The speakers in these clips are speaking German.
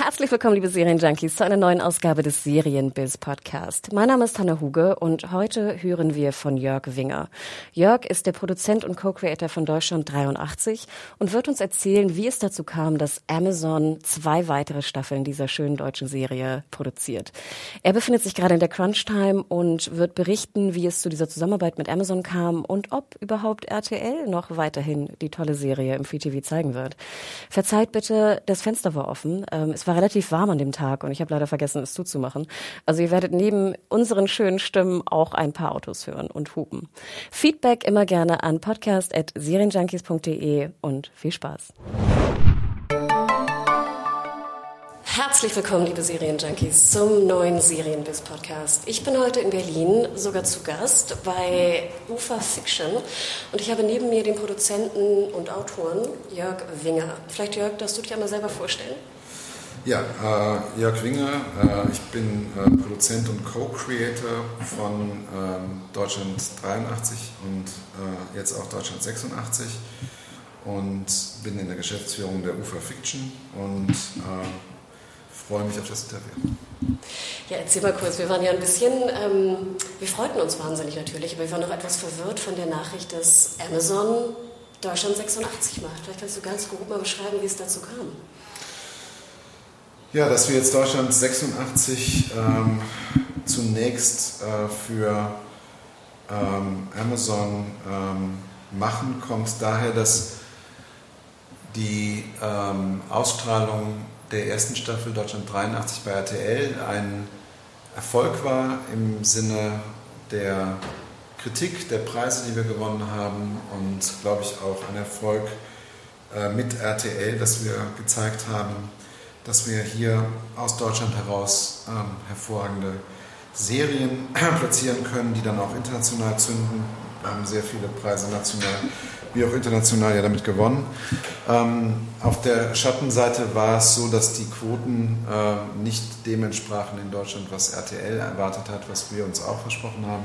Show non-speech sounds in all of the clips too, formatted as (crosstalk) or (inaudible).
Herzlich willkommen, liebe Serienjunkies, zu einer neuen Ausgabe des Serienbiz Podcast. Mein Name ist Hanna Huge und heute hören wir von Jörg Winger. Jörg ist der Produzent und Co-Creator von Deutschland 83 und wird uns erzählen, wie es dazu kam, dass Amazon zwei weitere Staffeln dieser schönen deutschen Serie produziert. Er befindet sich gerade in der Crunch-Time und wird berichten, wie es zu dieser Zusammenarbeit mit Amazon kam und ob überhaupt RTL noch weiterhin die tolle Serie im Free TV zeigen wird. Verzeiht bitte, das Fenster war offen. Ähm, es war relativ warm an dem Tag und ich habe leider vergessen, es zuzumachen. Also ihr werdet neben unseren schönen Stimmen auch ein paar Autos hören und hupen. Feedback immer gerne an podcast.serienjunkies.de und viel Spaß. Herzlich willkommen, liebe Serienjunkies, zum neuen Serienbiz-Podcast. Ich bin heute in Berlin sogar zu Gast bei Ufa Fiction und ich habe neben mir den Produzenten und Autoren Jörg Winger. Vielleicht, Jörg, darfst du dich einmal selber vorstellen? Ja, äh, Jörg Winger, äh, ich bin äh, Produzent und Co-Creator von ähm, Deutschland 83 und äh, jetzt auch Deutschland 86 und bin in der Geschäftsführung der UFA Fiction und äh, freue mich auf das Interview. Ja, erzähl mal kurz, wir waren ja ein bisschen, ähm, wir freuten uns wahnsinnig natürlich, aber wir waren noch etwas verwirrt von der Nachricht, dass Amazon Deutschland 86 macht. Vielleicht kannst du ganz grob mal beschreiben, wie es dazu kam. Ja, dass wir jetzt Deutschland 86 ähm, zunächst äh, für ähm, Amazon ähm, machen, kommt daher, dass die ähm, Ausstrahlung der ersten Staffel Deutschland 83 bei RTL ein Erfolg war im Sinne der Kritik, der Preise, die wir gewonnen haben und, glaube ich, auch ein Erfolg äh, mit RTL, dass wir gezeigt haben, dass wir hier aus Deutschland heraus ähm, hervorragende Serien (clears throat) platzieren können, die dann auch international zünden. Wir haben sehr viele Preise national wie auch international ja damit gewonnen. Ähm, auf der Schattenseite war es so, dass die Quoten äh, nicht dem entsprachen in Deutschland, was RTL erwartet hat, was wir uns auch versprochen haben.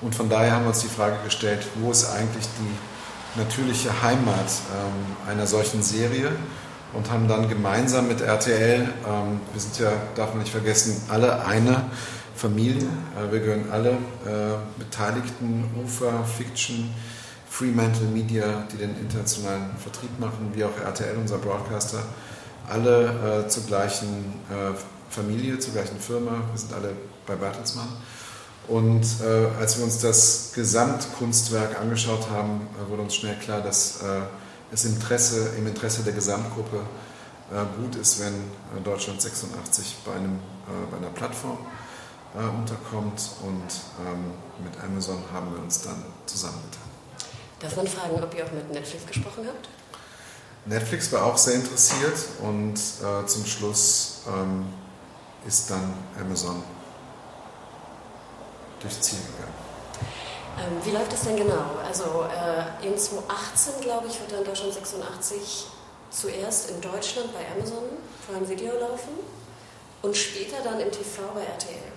Und von daher haben wir uns die Frage gestellt, wo ist eigentlich die natürliche Heimat ähm, einer solchen Serie? Und haben dann gemeinsam mit RTL, ähm, wir sind ja, darf man nicht vergessen, alle eine Familie, äh, wir gehören alle äh, Beteiligten, UFA, Fiction, Fremantle Media, die den internationalen Vertrieb machen, wie auch RTL, unser Broadcaster, alle äh, zur gleichen äh, Familie, zur gleichen Firma, wir sind alle bei Bertelsmann. Und äh, als wir uns das Gesamtkunstwerk angeschaut haben, äh, wurde uns schnell klar, dass es Interesse, im Interesse der Gesamtgruppe äh, gut ist, wenn äh, Deutschland 86 bei, einem, äh, bei einer Plattform unterkommt und ähm, mit Amazon haben wir uns dann zusammengetan. Darf man fragen, ob ihr auch mit Netflix gesprochen habt? Netflix war auch sehr interessiert und äh, zum Schluss ähm, ist dann Amazon durchs Ziel gegangen. Ähm, wie läuft das denn genau? Also äh, in 2018, glaube ich, wird dann Deutschland 86 zuerst in Deutschland bei Amazon Prime Video laufen und später dann im TV bei RTL.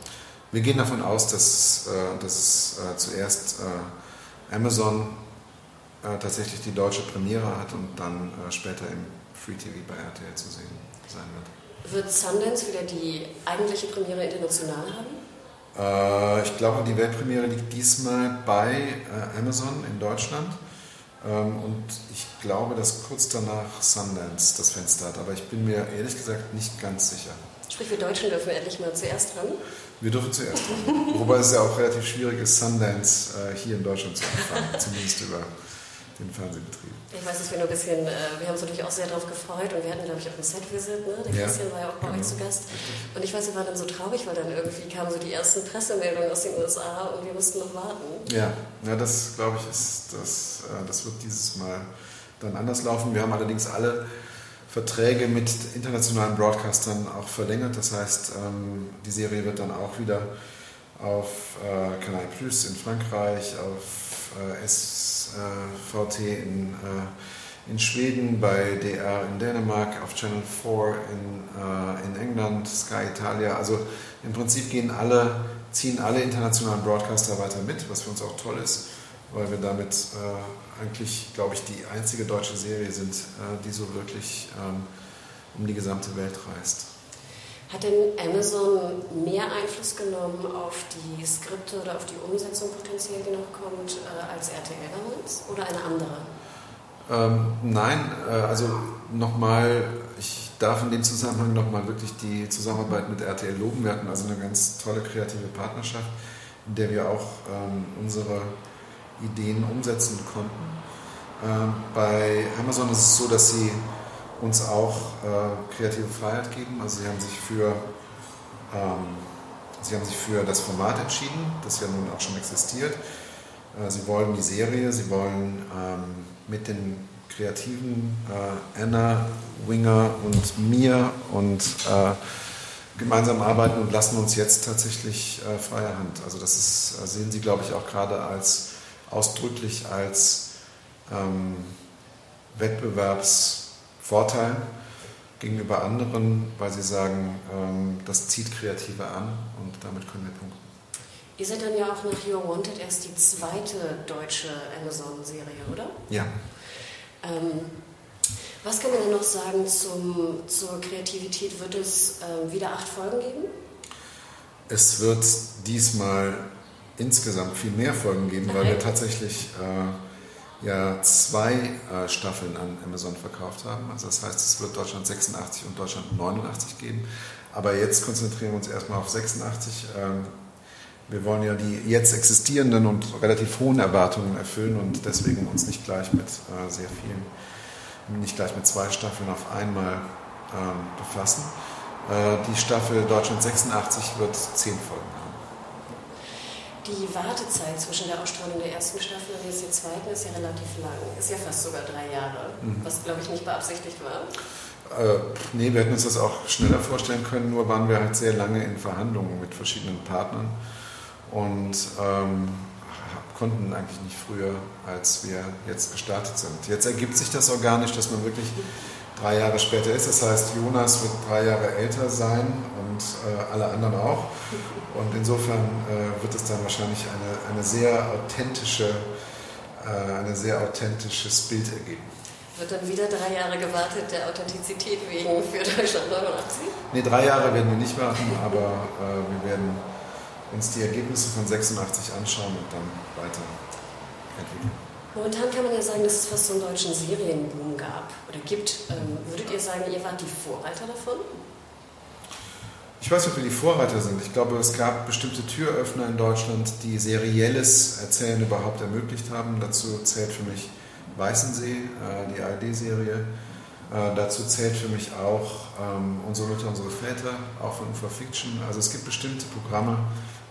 Wir gehen davon aus, dass, äh, dass es äh, zuerst äh, Amazon äh, tatsächlich die deutsche Premiere hat und dann äh, später im Free TV bei RTL zu sehen sein wird. Wird Sundance wieder die eigentliche Premiere international haben? Äh, ich glaube, die Weltpremiere liegt diesmal bei äh, Amazon in Deutschland. Ähm, und ich glaube, dass kurz danach Sundance das Fenster hat. Aber ich bin mir ehrlich gesagt nicht ganz sicher. Sprich, wir Deutschen dürfen endlich mal zuerst dran? Wir dürfen zuerst dran. (laughs) Wobei es ja auch relativ schwierig ist, Sundance äh, hier in Deutschland zu empfangen. zumindest über den Fernsehbetrieb. Ich weiß, dass wir nur ein bisschen, äh, wir haben uns natürlich auch sehr darauf gefreut und wir hatten, glaube ich, auch ein Set-Visit, ne? Der ja, Christian war ja auch bei genau, euch zu Gast. Und ich weiß, wir waren dann so traurig, weil dann irgendwie kamen so die ersten Pressemeldungen aus den USA und wir mussten noch warten. Ja, ja das glaube ich, ist, das, äh, das wird dieses Mal dann anders laufen. Wir haben allerdings alle Verträge mit internationalen Broadcastern auch verlängert. Das heißt, ähm, die Serie wird dann auch wieder auf äh, Canal Plus in Frankreich, auf äh, SVT in, äh, in Schweden, bei DR in Dänemark, auf Channel 4 in, äh, in England, Sky Italia. Also im Prinzip gehen alle, ziehen alle internationalen Broadcaster weiter mit, was für uns auch toll ist, weil wir damit äh, eigentlich, glaube ich, die einzige deutsche Serie sind, äh, die so wirklich ähm, um die gesamte Welt reist. Hat denn Amazon mehr Einfluss genommen auf die Skripte oder auf die Umsetzung potenziell, die noch kommt, äh, als RTL damals oder eine andere? Ähm, nein, äh, also nochmal, ich darf in dem Zusammenhang nochmal wirklich die Zusammenarbeit mit RTL loben. Wir hatten also eine ganz tolle kreative Partnerschaft, in der wir auch ähm, unsere Ideen umsetzen konnten. Ähm, bei Amazon ist es so, dass sie uns auch äh, kreative Freiheit geben. Also sie haben sich für ähm, sie haben sich für das Format entschieden, das ja nun auch schon existiert. Äh, sie wollen die Serie, sie wollen ähm, mit den Kreativen äh, Anna, Winger und mir und äh, gemeinsam arbeiten und lassen uns jetzt tatsächlich äh, freie Hand. Also das ist, äh, sehen Sie, glaube ich, auch gerade als ausdrücklich als ähm, Wettbewerbs Vorteil gegenüber anderen, weil sie sagen, ähm, das zieht Kreative an und damit können wir punkten. Ihr seid dann ja auch nach You're Wanted erst die zweite deutsche Amazon-Serie, oder? Ja. Ähm, was kann man denn noch sagen zum, zur Kreativität? Wird es äh, wieder acht Folgen geben? Es wird diesmal insgesamt viel mehr Folgen geben, okay. weil wir tatsächlich äh, ja zwei äh, Staffeln an Amazon verkauft haben. Also das heißt, es wird Deutschland 86 und Deutschland 89 geben. Aber jetzt konzentrieren wir uns erstmal auf 86. Ähm, wir wollen ja die jetzt existierenden und relativ hohen Erwartungen erfüllen und deswegen uns nicht gleich mit äh, sehr vielen, nicht gleich mit zwei Staffeln auf einmal ähm, befassen. Äh, die Staffel Deutschland 86 wird zehn Folgen haben. Die Wartezeit zwischen der Ausstrahlung der ersten Staffel und jetzt der zweiten ist ja relativ lang. Ist ja fast sogar drei Jahre, mhm. was glaube ich nicht beabsichtigt war. Äh, nee, wir hätten uns das auch schneller vorstellen können, nur waren wir halt sehr lange in Verhandlungen mit verschiedenen Partnern und ähm, konnten eigentlich nicht früher, als wir jetzt gestartet sind. Jetzt ergibt sich das organisch, dass man wirklich drei Jahre später ist. Das heißt, Jonas wird drei Jahre älter sein äh, alle anderen auch. Und insofern äh, wird es dann wahrscheinlich eine, eine sehr authentische, äh, ein sehr authentisches Bild ergeben. Wird dann wieder drei Jahre gewartet, der Authentizität wegen für Deutschland 89? Nee, drei Jahre werden wir nicht warten, aber äh, wir werden uns die Ergebnisse von 86 anschauen und dann weiterentwickeln. Momentan kann man ja sagen, dass es fast so einen deutschen Serienboom gab oder gibt. Ähm, würdet ihr sagen, ihr wart die Vorreiter davon? Ich weiß nicht, ob wir die Vorreiter sind. Ich glaube, es gab bestimmte Türöffner in Deutschland, die serielles Erzählen überhaupt ermöglicht haben. Dazu zählt für mich Weißensee, äh, die ARD-Serie. Äh, dazu zählt für mich auch ähm, Unsere Mütter, unsere Väter, auch von UFA Fiction. Also es gibt bestimmte Programme,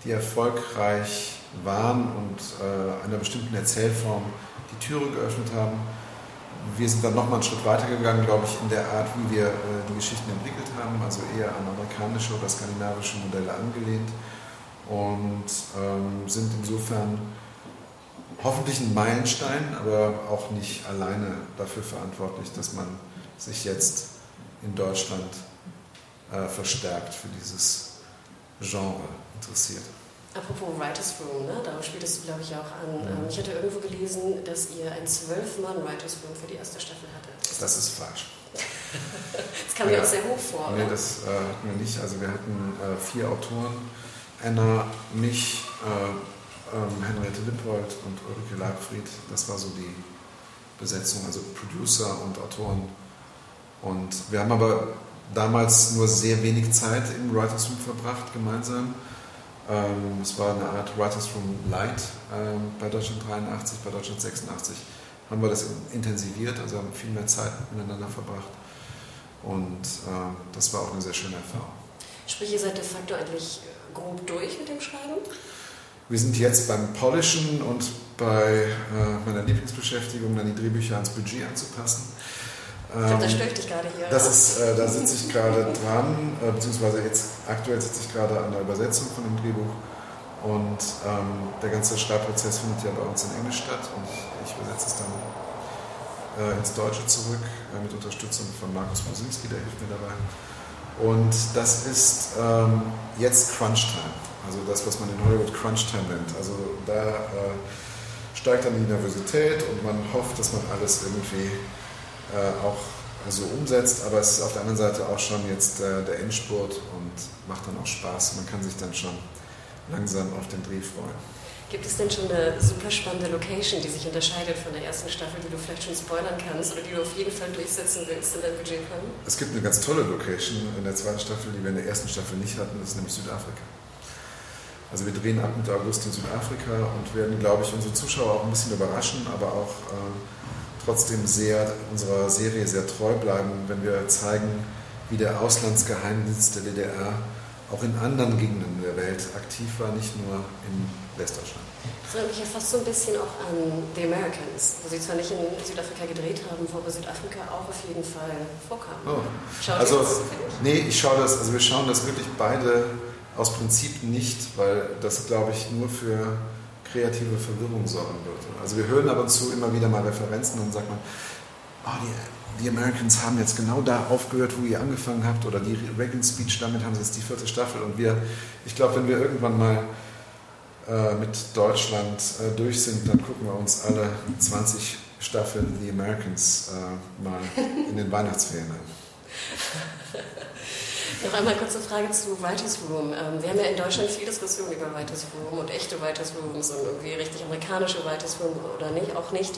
die erfolgreich waren und äh, einer bestimmten Erzählform die Türe geöffnet haben wir sind dann nochmal einen Schritt weiter gegangen, glaube ich, in der Art, wie wir äh, die Geschichten entwickelt haben, also eher an amerikanische oder skandinavische Modelle angelehnt und ähm, sind insofern hoffentlich ein Meilenstein, aber auch nicht alleine dafür verantwortlich, dass man sich jetzt in Deutschland äh, verstärkt für dieses Genre interessiert. Apropos Writers Room, ne? darauf spieltest du, glaube ich, auch an. Mhm. Ich hatte irgendwo gelesen, dass ihr ein Zwölf-Mann-Writers Room für die erste Staffel hattet. Das ist falsch. (laughs) das kam ja. mir auch sehr hoch vor. Nee, das äh, hatten wir nicht. Also wir hatten äh, vier Autoren. Anna, mich, äh, ähm, Henriette Lippold und Ulrike Leibfried. Das war so die Besetzung, also Producer und Autoren. Und wir haben aber damals nur sehr wenig Zeit im Writers Room verbracht, gemeinsam. Ähm, es war eine Art Writers Room Light ähm, bei Deutschland 83, bei Deutschland 86 haben wir das intensiviert, also haben viel mehr Zeit miteinander verbracht. Und äh, das war auch eine sehr schöne Erfahrung. Sprich, ihr seid de facto eigentlich grob durch mit dem Schreiben? Wir sind jetzt beim Polischen und bei äh, meiner Lieblingsbeschäftigung, dann die Drehbücher ans Budget anzupassen. Ich glaube, das störe dich gerade hier. Das ist, äh, da sitze ich gerade dran, äh, beziehungsweise jetzt aktuell sitze ich gerade an der Übersetzung von dem Drehbuch. Und ähm, der ganze Schreibprozess findet ja bei uns in Englisch statt und ich, ich übersetze es dann äh, ins Deutsche zurück äh, mit Unterstützung von Markus Mosinski, der hilft mir dabei. Und das ist ähm, jetzt Crunch Time, also das, was man in Hollywood Crunch Time nennt. Also da äh, steigt dann die Nervosität und man hofft, dass man alles irgendwie äh, auch so umsetzt, aber es ist auf der anderen Seite auch schon jetzt äh, der Endspurt und macht dann auch Spaß. Man kann sich dann schon langsam auf den Dreh freuen. Gibt es denn schon eine super spannende Location, die sich unterscheidet von der ersten Staffel, die du vielleicht schon spoilern kannst oder die du auf jeden Fall durchsetzen willst in deinem Budgetplan? Es gibt eine ganz tolle Location in der zweiten Staffel, die wir in der ersten Staffel nicht hatten, das ist nämlich Südafrika. Also wir drehen ab Mitte August in Südafrika und werden, glaube ich, unsere Zuschauer auch ein bisschen überraschen, aber auch äh, trotzdem sehr unserer Serie sehr treu bleiben, wenn wir zeigen, wie der Auslandsgeheimdienst der DDR auch in anderen Gegenden der Welt aktiv war, nicht nur in Westdeutschland. Das erinnert mich ja fast so ein bisschen auch an The Americans, wo sie zwar nicht in Südafrika gedreht haben, wo aber Südafrika auch auf jeden Fall vorkam. Oh. also, nee, ich schaue das, also wir schauen das wirklich beide aus Prinzip nicht, weil das, glaube ich, nur für kreative Verwirrung sorgen würde. Also wir hören ab und zu immer wieder mal Referenzen und sagt man, oh, die, die Americans haben jetzt genau da aufgehört, wo ihr angefangen habt, oder die Reagan Speech, damit haben sie jetzt die vierte Staffel. Und wir, ich glaube, wenn wir irgendwann mal äh, mit Deutschland äh, durch sind, dann gucken wir uns alle 20 Staffeln The Americans äh, mal in den Weihnachtsferien an. (laughs) Noch einmal kurze Frage zu Writers Room. Ähm, wir haben ja in Deutschland viel Diskussion über Writers Room und echte Writers Rooms und irgendwie richtig amerikanische Writers Room oder nicht, auch nicht.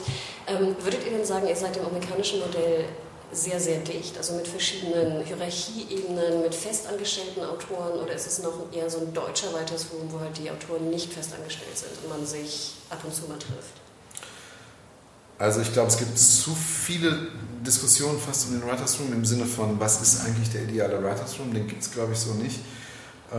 Ähm, würdet ihr denn sagen, ihr seid dem amerikanischen Modell sehr, sehr dicht, also mit verschiedenen Hierarchieebenen, mit festangestellten Autoren oder ist es noch eher so ein deutscher Writers Room, wo halt die Autoren nicht festangestellt sind und man sich ab und zu mal trifft? Also ich glaube, es gibt zu viele Diskussionen fast um den Writers Room im Sinne von, was ist eigentlich der ideale Writers Room? Den gibt es, glaube ich, so nicht. Äh,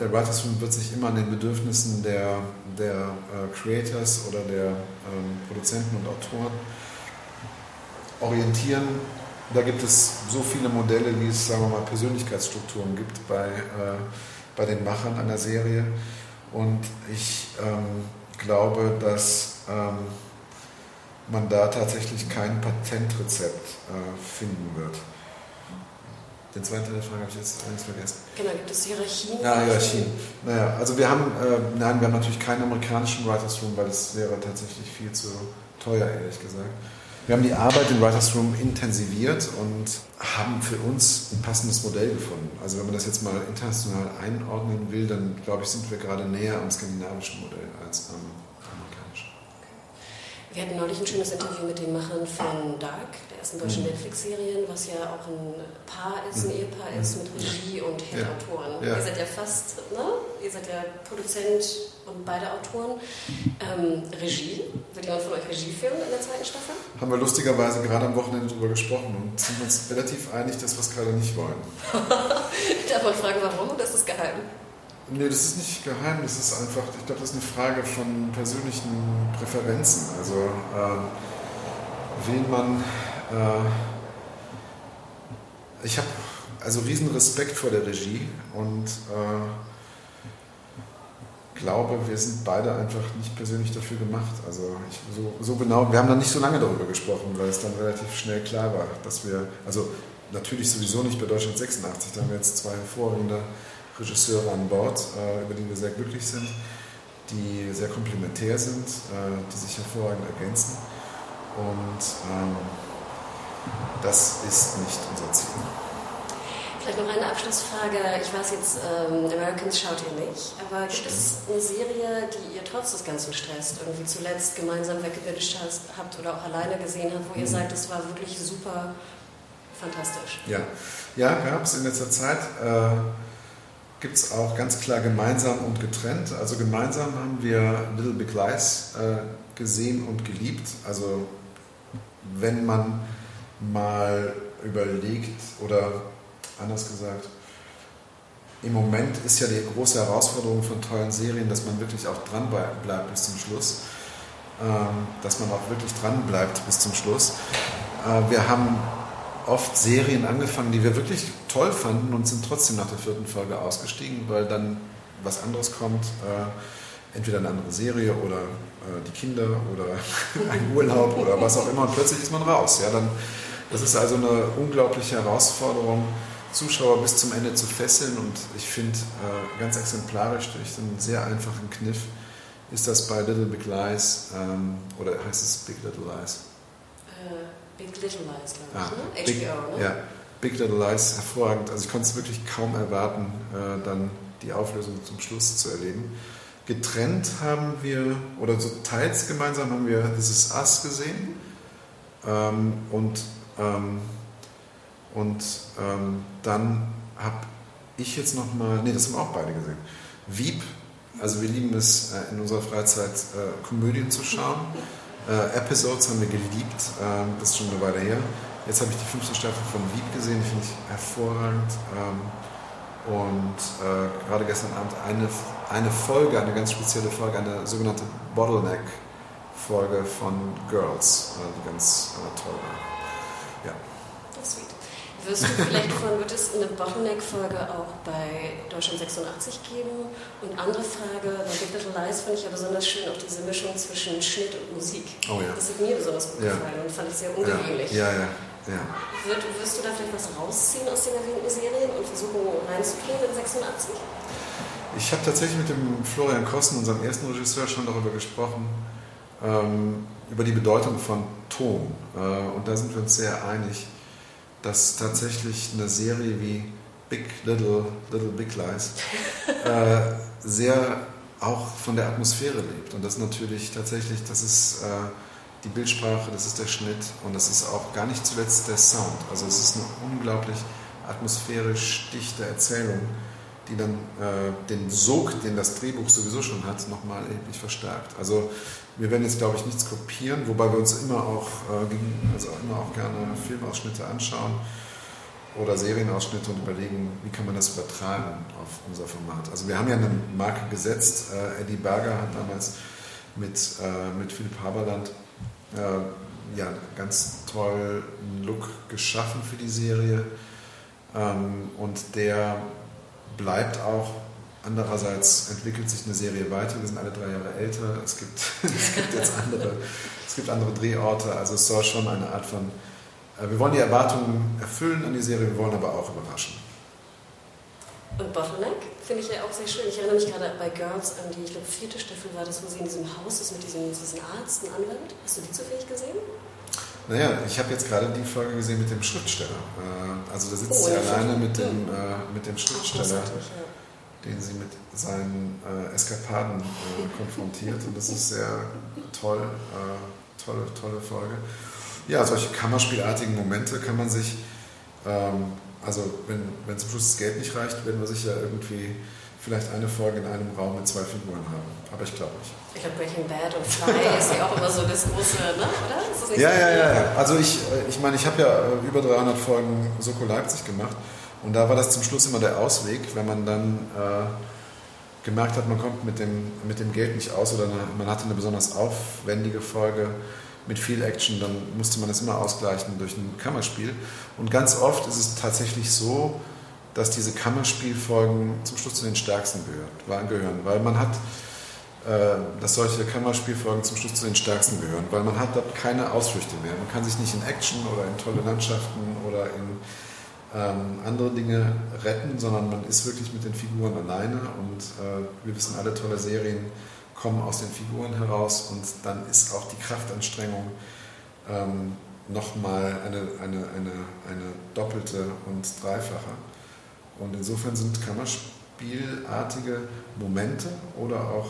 der Writers Room wird sich immer an den Bedürfnissen der, der äh, Creators oder der ähm, Produzenten und Autoren orientieren. Da gibt es so viele Modelle, wie es, sagen wir mal, Persönlichkeitsstrukturen gibt bei, äh, bei den Machern einer Serie. Und ich ähm, glaube, dass ähm, man da tatsächlich kein Patentrezept äh, finden wird. Den zweiten Teil der Frage habe ich jetzt eins vergessen. Genau, gibt es Hierarchien? Ja, Hierarchien. Naja, also wir haben, äh, nein, wir haben natürlich keinen amerikanischen Writers Room, weil das wäre tatsächlich viel zu teuer, ehrlich gesagt. Wir haben die Arbeit im Writers Room intensiviert und haben für uns ein passendes Modell gefunden. Also wenn man das jetzt mal international einordnen will, dann glaube ich, sind wir gerade näher am skandinavischen Modell als am wir hatten neulich ein schönes Interview mit den Machern von Dark, der ersten deutschen mhm. Netflix-Serien, was ja auch ein Paar ist, ein mhm. Ehepaar ist mit Regie und Head-Autoren. Ja. Ja. Ihr seid ja fast, ne? Ihr seid ja Produzent und beide Autoren. Ähm, Regie, wird jemand von euch Regie filmen in der zweiten Staffel? Haben wir lustigerweise gerade am Wochenende darüber gesprochen und sind uns relativ einig, dass wir es gerade nicht wollen. (laughs) Darf man fragen, warum oder ist das geheim? Nee, das ist nicht geheim, das ist einfach, ich glaube, das ist eine Frage von persönlichen Präferenzen. Also äh, wen man. Äh, ich habe also riesen Respekt vor der Regie und äh, glaube, wir sind beide einfach nicht persönlich dafür gemacht. Also ich, so, so genau, wir haben dann nicht so lange darüber gesprochen, weil es dann relativ schnell klar war, dass wir, also natürlich sowieso nicht bei Deutschland 86, da haben wir jetzt zwei hervorragende Regisseure an Bord, äh, über die wir sehr glücklich sind, die sehr komplementär sind, äh, die sich hervorragend ergänzen. Und ähm, das ist nicht unser Ziel. Vielleicht noch eine Abschlussfrage. Ich weiß jetzt, ähm, Americans schaut ihr nicht, aber gibt es eine Serie, die ihr trotz des ganzen Stress irgendwie zuletzt gemeinsam weggebildet habt oder auch alleine gesehen habt, wo ihr mhm. sagt, es war wirklich super fantastisch? Ja, ja gab es in letzter Zeit. Äh, gibt es auch ganz klar gemeinsam und getrennt. Also gemeinsam haben wir Little Big Lies äh, gesehen und geliebt. Also wenn man mal überlegt oder anders gesagt, im Moment ist ja die große Herausforderung von tollen Serien, dass man wirklich auch dran bleibt bis zum Schluss. Ähm, dass man auch wirklich dran bleibt bis zum Schluss. Äh, wir haben oft Serien angefangen, die wir wirklich toll fanden und sind trotzdem nach der vierten Folge ausgestiegen, weil dann was anderes kommt. Äh, entweder eine andere Serie oder äh, die Kinder oder (laughs) ein Urlaub oder was auch immer und plötzlich ist man raus. Ja, dann, das ist also eine unglaubliche Herausforderung, Zuschauer bis zum Ende zu fesseln und ich finde äh, ganz exemplarisch durch einen sehr einfachen Kniff ist das bei Little Big Lies ähm, oder heißt es Big Little Lies? Big Little Lies, glaube ich, Ah, ne? Big- HBO, ne? Ja, Big Little Lies, hervorragend. Also ich konnte es wirklich kaum erwarten, äh, dann die Auflösung zum Schluss zu erleben. Getrennt haben wir, oder so teils gemeinsam haben wir This Is Us gesehen. Ähm, und ähm, und ähm, dann habe ich jetzt nochmal, nee, das haben auch beide gesehen. Wieb, also wir lieben es äh, in unserer Freizeit äh, Komödien zu schauen. (laughs) Äh, Episodes haben wir geliebt, ähm, das ist schon eine Weile her. Jetzt habe ich die fünfte Staffel von Wieb gesehen, finde ich hervorragend. Ähm, und äh, gerade gestern Abend eine, eine Folge, eine ganz spezielle Folge, eine sogenannte Bottleneck-Folge von Girls, äh, die ganz äh, toll war. Ja. Das ist sweet. Wirst du vielleicht von, wird es eine Bottleneck-Folge auch bei Deutschland 86 geben? Und andere Frage, bei Big Little Lies fand ich ja besonders schön auch diese Mischung zwischen Schnitt und Musik. Oh ja. Das hat mir besonders gut Ja. gefallen und fand ich sehr Ja, ungewöhnlich. ja, ja. ja. Wird, wirst du da vielleicht was rausziehen aus den erwähnten Serien und versuchen reinzukriegen in 86? Ich habe tatsächlich mit dem Florian Kossen, unserem ersten Regisseur, schon darüber gesprochen, ähm, über die Bedeutung von Ton. Äh, und da sind wir uns sehr einig, dass tatsächlich eine Serie wie Big Little, Little Big Lies (laughs) äh, sehr auch von der Atmosphäre lebt. Und das natürlich tatsächlich, das ist äh, die Bildsprache, das ist der Schnitt und das ist auch gar nicht zuletzt der Sound. Also es ist eine unglaublich atmosphärisch dichte Erzählung, die dann äh, den Sog, den das Drehbuch sowieso schon hat, nochmal erheblich verstärkt. Also wir werden jetzt, glaube ich, nichts kopieren, wobei wir uns immer auch, äh, also immer auch gerne Filmausschnitte anschauen oder Serienausschnitte und überlegen, wie kann man das übertragen auf unser Format. Also wir haben ja eine Marke gesetzt. Äh, Eddie Berger hat damals mit, äh, mit Philipp Haberland äh, ja, ganz toll einen Look geschaffen für die Serie. Ähm, und der bleibt auch. Andererseits entwickelt sich eine Serie weiter. Wir sind alle drei Jahre älter. Es gibt, (laughs) es gibt jetzt andere, es gibt andere Drehorte. Also es soll schon eine Art von. äh, Wir wollen die Erwartungen erfüllen an die Serie, wir wollen aber auch überraschen. Und Bottleneck finde ich ja auch sehr schön. Ich erinnere mich gerade bei Girls an die, ich glaube, vierte Staffel war das, wo sie in diesem Haus ist mit diesem, diesem Arzt, einem Anwalt. Hast du die zufällig gesehen? Naja, ich habe jetzt gerade die Folge gesehen mit dem Schriftsteller. Äh, Also da sitzt Oh, sie ja, alleine mit dem, äh, mit dem Schriftsteller. den sie mit seinen äh, Eskapaden äh, konfrontiert. Und das ist sehr toll, äh, tolle, tolle Folge. Ja, solche Kammerspielartigen Momente kann man sich, ähm, also wenn, wenn zum Schluss das Geld nicht reicht, werden wir sicher irgendwie vielleicht eine Folge in einem Raum mit zwei Figuren haben. Aber ich glaube nicht. Ich glaube, Breaking Bad und Fly (laughs) ist ja auch immer so das große, ne? oder? Ja, so? ja, ja, ja. Also ich, äh, ich meine, ich habe ja äh, über 300 Folgen Soko Leipzig gemacht und da war das zum Schluss immer der Ausweg, wenn man dann äh, gemerkt hat, man kommt mit dem, mit dem Geld nicht aus oder eine, man hatte eine besonders aufwendige Folge mit viel Action, dann musste man das immer ausgleichen durch ein Kammerspiel. Und ganz oft ist es tatsächlich so, dass diese Kammerspielfolgen zum Schluss zu den stärksten gehören, weil man hat äh, dass solche Kammerspielfolgen zum Schluss zu den stärksten gehören, weil man hat dort keine Ausflüchte mehr. Man kann sich nicht in Action oder in tolle Landschaften oder in ähm, andere Dinge retten, sondern man ist wirklich mit den Figuren alleine und äh, wir wissen alle, tolle Serien kommen aus den Figuren heraus und dann ist auch die Kraftanstrengung ähm, nochmal eine, eine, eine, eine doppelte und dreifache. Und insofern sind Kammerspielartige Momente oder auch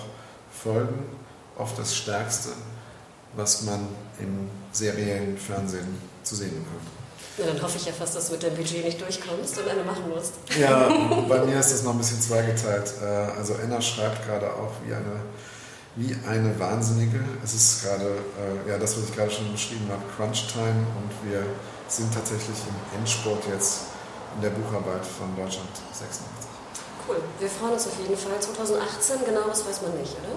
Folgen oft das Stärkste, was man im seriellen Fernsehen zu sehen bekommt. Na, dann hoffe ich ja fast, dass du mit deinem Budget nicht durchkommst und eine machen musst. Ja, (laughs) bei mir ist das noch ein bisschen zweigeteilt. Äh, Also Enna schreibt gerade auch wie eine, wie eine Wahnsinnige. Es ist gerade, äh, ja, das, was ich gerade schon beschrieben habe, Crunch Time und wir sind tatsächlich im Endspurt jetzt in der Bucharbeit von Deutschland 86. Cool. Wir freuen uns auf jeden Fall. 2018, genaues weiß man nicht, oder?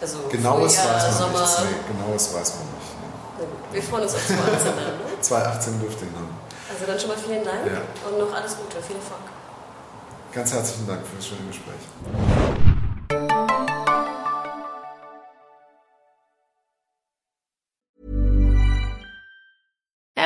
Also Genaues Frühjahr, weiß man Sommer. nicht. Nee, genaues weiß man nicht. Nee. Na gut. Wir freuen uns auf 2018 dann, ne? 2018 dürfte ihn haben. Also dann schon mal vielen Dank Ja. und noch alles Gute, viel Erfolg. Ganz herzlichen Dank für das schöne Gespräch.